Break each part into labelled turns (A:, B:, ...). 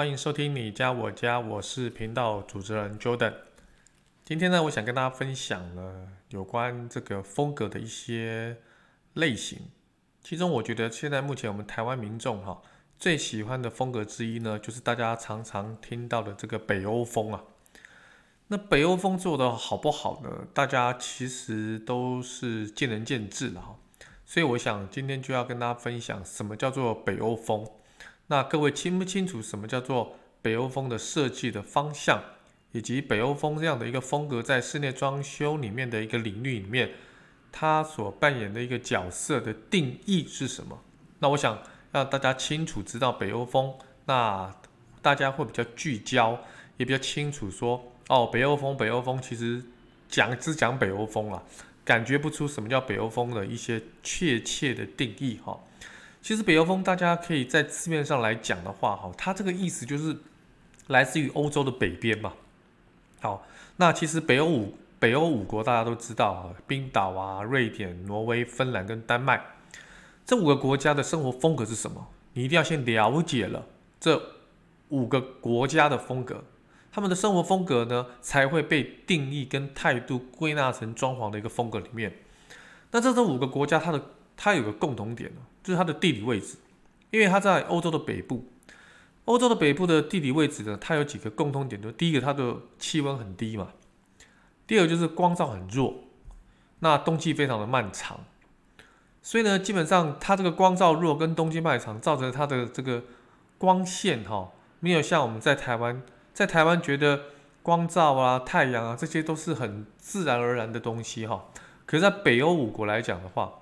A: 欢迎收听你家我家，我是频道主持人 Jordan。今天呢，我想跟大家分享呢有关这个风格的一些类型。其中，我觉得现在目前我们台湾民众哈最喜欢的风格之一呢，就是大家常常听到的这个北欧风啊。那北欧风做的好不好呢？大家其实都是见仁见智的哈。所以，我想今天就要跟大家分享什么叫做北欧风。那各位清不清楚什么叫做北欧风的设计的方向，以及北欧风这样的一个风格在室内装修里面的一个领域里面，它所扮演的一个角色的定义是什么？那我想让大家清楚知道北欧风，那大家会比较聚焦，也比较清楚说，哦，北欧风，北欧风其实讲只讲北欧风啊，感觉不出什么叫北欧风的一些确切的定义哈。其实北欧风，大家可以在字面上来讲的话，哈，它这个意思就是来自于欧洲的北边嘛。好，那其实北欧五北欧五国大家都知道啊，冰岛啊、瑞典、挪威、芬兰跟丹麦这五个国家的生活风格是什么？你一定要先了解了这五个国家的风格，他们的生活风格呢，才会被定义跟态度归纳成装潢的一个风格里面。那这这五个国家，它的它有个共同点就是它的地理位置，因为它在欧洲的北部。欧洲的北部的地理位置呢，它有几个共通点，就第一个它的气温很低嘛，第二个就是光照很弱，那冬季非常的漫长，所以呢，基本上它这个光照弱跟冬季漫长，造成它的这个光线哈、没有像我们在台湾，在台湾觉得光照啊、太阳啊，这些都是很自然而然的东西哈、可是在北欧五国来讲的话，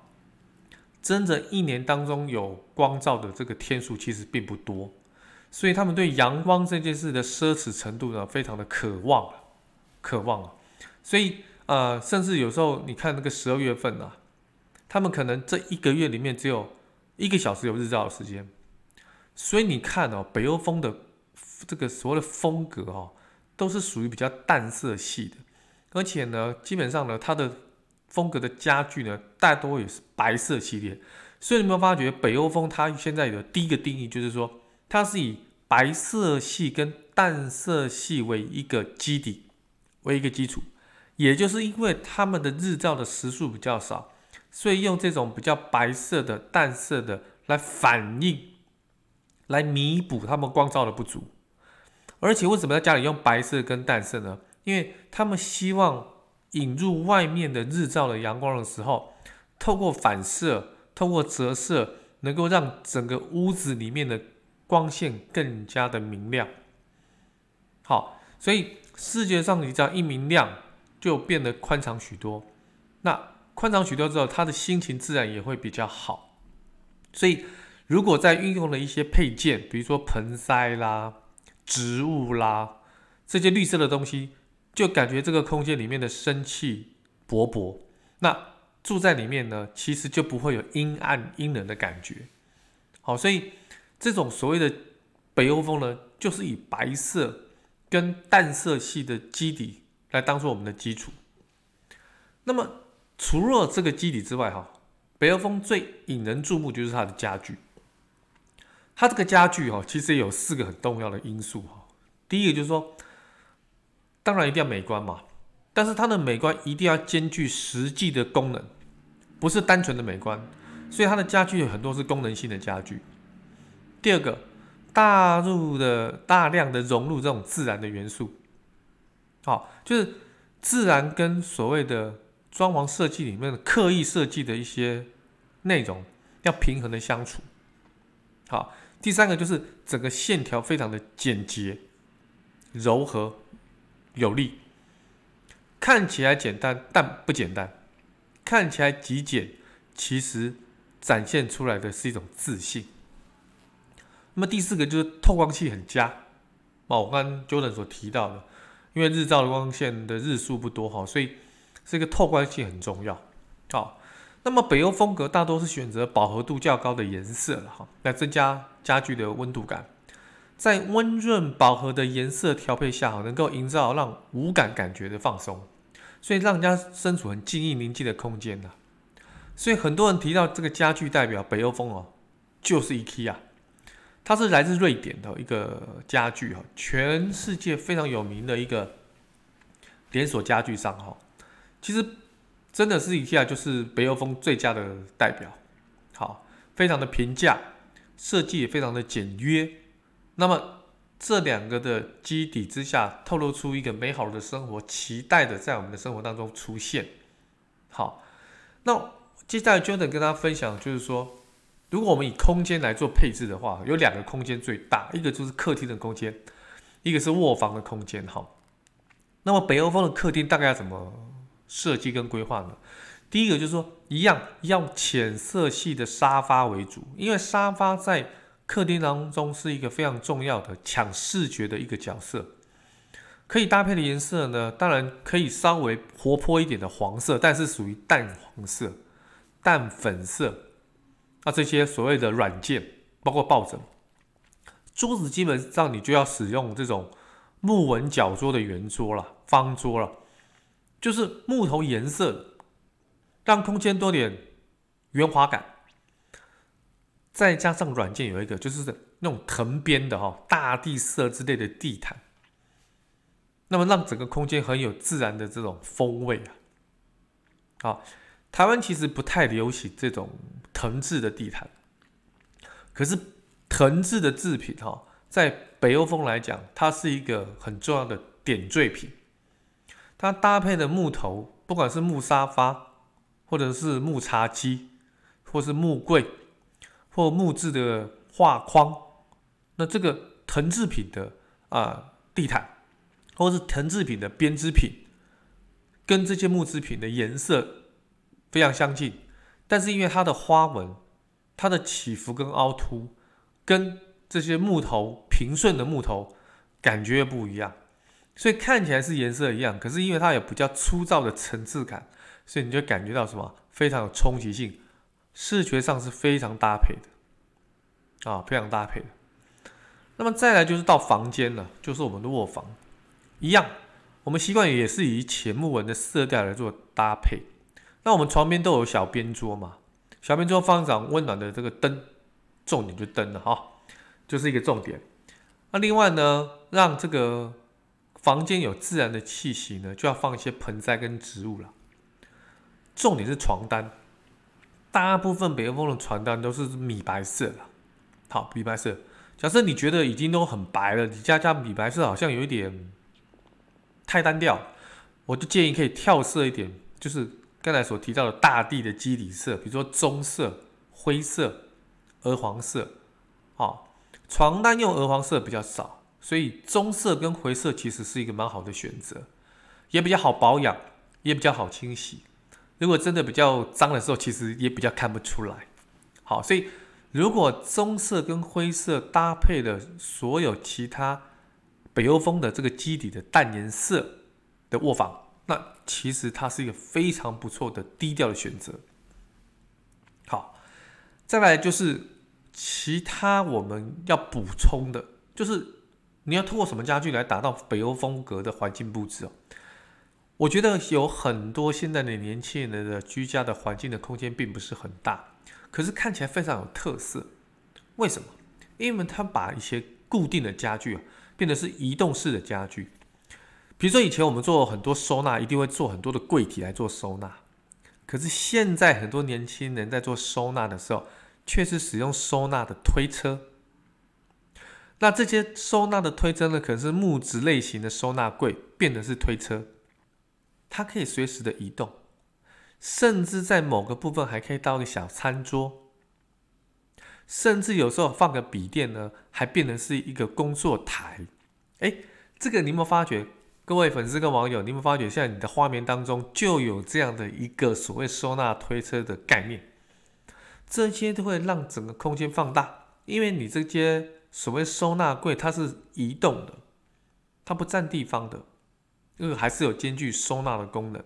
A: 真的，一年当中有光照的这个天数其实并不多，所以他们对阳光这件事的奢侈程度呢，非常的渴望，渴望啊。所以呃，甚至有时候你看那个十二月份啊，他们可能这一个月里面只有一个小时有日照的时间。所以你看哦，北欧风的这个所谓的风格哦，都是属于比较淡色系的，而且呢，基本上呢，它的。风格的家具呢，大多也是白色系列，所以你有没有发觉北欧风它现在的第一个定义就是说，它是以白色系跟淡色系为一个基底，为一个基础，也就是因为他们的日照的时数比较少，所以用这种比较白色的、淡色的来反映，来弥补他们光照的不足。而且为什么在家里用白色跟淡色呢？因为他们希望。引入外面的日照的阳光的时候，透过反射、透过折射，能够让整个屋子里面的光线更加的明亮。好，所以视觉上你只要一明亮，就变得宽敞许多。那宽敞许多之后，他的心情自然也会比较好。所以，如果在运用了一些配件，比如说盆栽啦、植物啦这些绿色的东西。就感觉这个空间里面的生气勃勃，那住在里面呢，其实就不会有阴暗阴冷的感觉。好，所以这种所谓的北欧风呢，就是以白色跟淡色系的基底来当做我们的基础。那么除了这个基底之外，哈，北欧风最引人注目就是它的家具。它这个家具哈，其实有四个很重要的因素哈。第一个就是说。当然一定要美观嘛，但是它的美观一定要兼具实际的功能，不是单纯的美观。所以它的家具有很多是功能性的家具。第二个，大入的大量的融入这种自然的元素，好，就是自然跟所谓的装潢设计里面的刻意设计的一些内容要平衡的相处。好，第三个就是整个线条非常的简洁、柔和。有力，看起来简单，但不简单；看起来极简，其实展现出来的是一种自信。那么第四个就是透光器很佳，我刚 Jordan 所提到的，因为日照的光线的日数不多哈，所以这个透光性很重要。好，那么北欧风格大多是选择饱和度较高的颜色了哈，来增加家具的温度感。在温润饱和的颜色调配下，能够营造让五感感觉的放松，所以让人家身处很静谧宁静的空间呐。所以很多人提到这个家具代表北欧风哦，就是 IKEA，它是来自瑞典的一个家具哈，全世界非常有名的一个连锁家具商哈。其实真的是 IKEA 就是北欧风最佳的代表，好，非常的平价，设计也非常的简约。那么这两个的基底之下，透露出一个美好的生活，期待的在我们的生活当中出现。好，那接下来 Jordan 跟大家分享，就是说，如果我们以空间来做配置的话，有两个空间最大，一个就是客厅的空间，一个是卧房的空间。哈，那么北欧风的客厅大概要怎么设计跟规划呢？第一个就是说，一样要浅色系的沙发为主，因为沙发在客厅当中是一个非常重要的抢视觉的一个角色，可以搭配的颜色呢，当然可以稍微活泼一点的黄色，但是属于淡黄色、淡粉色。那这些所谓的软件，包括抱枕、桌子，基本上你就要使用这种木纹角桌的圆桌了、方桌了，就是木头颜色，让空间多点圆滑感。再加上软件有一个，就是那种藤编的哈大地色之类的地毯，那么让整个空间很有自然的这种风味啊。好，台湾其实不太流行这种藤制的地毯，可是藤制的制品哈，在北欧风来讲，它是一个很重要的点缀品。它搭配的木头，不管是木沙发，或者是木茶几，或是木柜。或木质的画框，那这个藤制品的啊、地毯，或是藤制品的编织品，跟这些木制品的颜色非常相近，但是因为它的花纹、它的起伏跟凹凸，跟这些木头平顺的木头感觉不一样，所以看起来是颜色一样，可是因为它有比较粗糙的层次感，所以你就感觉到什么非常有冲击性。视觉上是非常搭配的，啊，非常搭配的。那么再来就是到房间了，就是我们的卧房，一样，我们习惯也是以浅木纹的色调来做搭配。那我们床边都有小边桌嘛，小边桌放上温暖的这个灯，重点就灯了哈，就是一个重点。那另外呢，让这个房间有自然的气息呢，就要放一些盆栽跟植物了。重点是床单。大部分北欧风的床单都是米白色的，好，米白色。假设你觉得已经都很白了，你加加米白色好像有一点太单调，我就建议可以跳色一点，就是刚才所提到的大地的基底色，比如说棕色、灰色、鹅黄色。好，床单用鹅黄色比较少，所以棕色跟灰色其实是一个蛮好的选择，也比较好保养，也比较好清洗。如果真的比较脏的时候，其实也比较看不出来。好，所以如果棕色跟灰色搭配的所有其他北欧风的这个基底的淡颜色的卧房，那其实它是一个非常不错的低调的选择。好，再来就是其他我们要补充的，就是你要通过什么家具来达到北欧风格的环境布置哦。我觉得有很多现在的年轻人的居家的环境的空间并不是很大，可是看起来非常有特色。为什么？因为他把一些固定的家具变得是移动式的家具。比如说以前我们做很多收纳，一定会做很多的柜体来做收纳，可是现在很多年轻人在做收纳的时候，却是使用收纳的推车。那这些收纳的推车呢，可能是木质类型的收纳柜，变的是推车。它可以随时的移动，甚至在某个部分还可以到个小餐桌，甚至有时候放个笔电呢，还变成是一个工作台。哎，这个你有没有发觉？各位粉丝跟网友，你有没有发觉，现在你的画面当中就有这样的一个所谓收纳推车的概念？这些都会让整个空间放大，因为你这些所谓收纳柜它是移动的，它不占地方的，因为还是有兼具收纳的功能。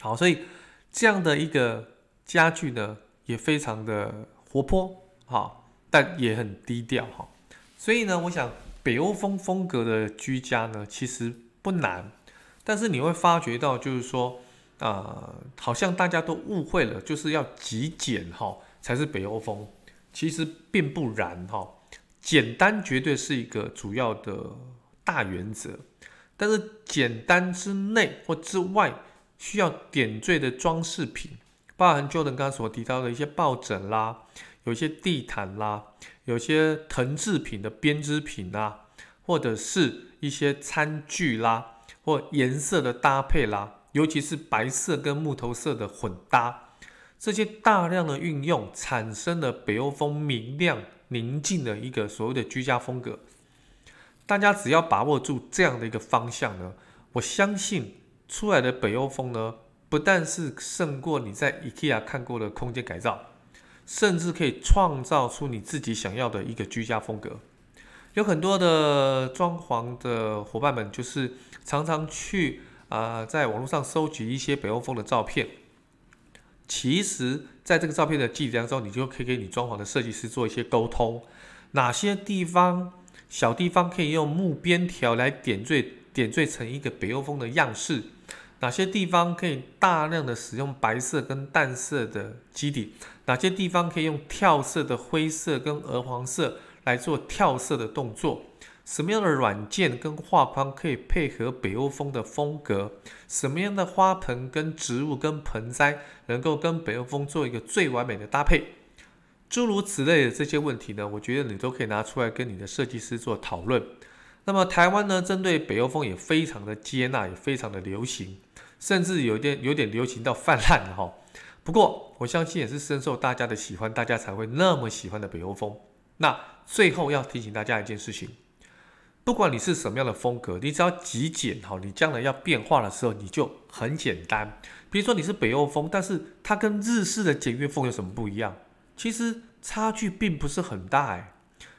A: 好，所以这样的一个家具呢，也非常的活泼，哈，但也很低调，哈。所以呢，我想北欧风风格的居家呢，其实不难，但是你会发觉到，就是说，啊、呃，好像大家都误会了，就是要极简，哈，才是北欧风。其实并不然，哈，简单绝对是一个主要的大原则，但是简单之内或之外，需要点缀的装饰品，包含 Jordan 刚刚所提到的一些抱枕啦，有一些地毯啦，有些藤制品的编织品啦，或者是一些餐具啦，或颜色的搭配啦，尤其是白色跟木头色的混搭，这些大量的运用，产生了北欧风明亮宁静的一个所谓的居家风格。大家只要把握住这样的一个方向呢，我相信。出来的北欧风呢，不但是胜过你在 IKEA 看过的空间改造，甚至可以创造出你自己想要的一个居家风格。有很多的装潢的伙伴们，就是常常去啊、在网络上收集一些北欧风的照片。其实，在这个照片的记忆当中，你就可以给你装潢的设计师做一些沟通，哪些地方小地方可以用木边条来点缀，点缀成一个北欧风的样式。哪些地方可以大量的使用白色跟淡色的基底？哪些地方可以用跳色的灰色跟鹅黄色来做跳色的动作？什么样的软件跟画框可以配合北欧风的风格？什么样的花盆跟植物跟盆栽能够跟北欧风做一个最完美的搭配？诸如此类的这些问题呢，我觉得你都可以拿出来跟你的设计师做讨论。那么台湾呢，针对北欧风也非常的接纳，也非常的流行。甚至有点有点流行到泛滥了哈，不过我相信也是深受大家的喜欢，大家才会那么喜欢的北欧风。那最后要提醒大家一件事情，不管你是什么样的风格，你只要极简哈，你将来要变化的时候你就很简单。比如说你是北欧风，但是它跟日式的简约风有什么不一样？其实差距并不是很大哎，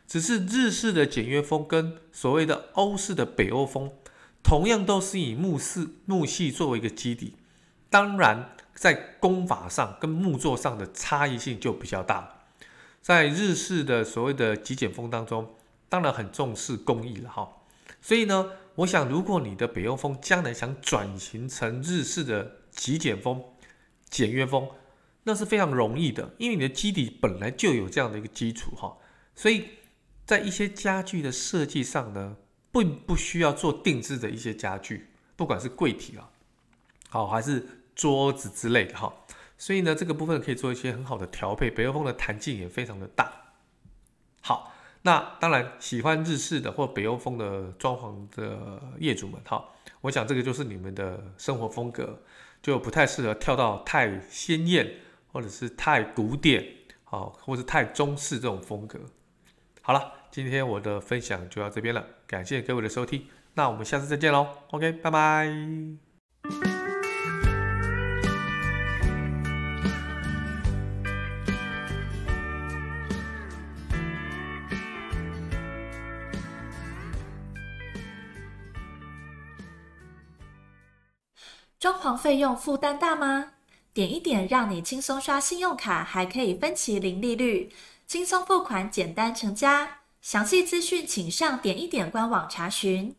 A: 只是日式的简约风跟所谓的欧式的北欧风。同样都是以木饰木系作为一个基底，当然在工法上跟木作上的差异性就比较大。在日式的所谓的极简风当中，当然很重视工艺了哈。所以呢，我想如果你的北欧风将来想转型成日式的极简风、简约风，那是非常容易的，因为你的基底本来就有这样的一个基础哈。所以在一些家具的设计上呢，并不需要做定制的一些家具，不管是柜体啊，好还是桌子之类的哈，所以呢，这个部分可以做一些很好的调配。北欧风的弹性也非常的大。好，那当然喜欢日式的或北欧风的装潢的业主们哈，我想这个就是你们的生活风格，就不太适合跳到太鲜艳或者是太古典，好，或者是太中式这种风格。好了。今天我的分享就到这边了，感谢各位的收听，那我们下次再见喽，OK，拜拜。
B: 装潢费用负担大吗？点一点让你轻松刷信用卡，还可以分期零利率，轻松付款，简单成家。详细资讯请上点一点官网查询。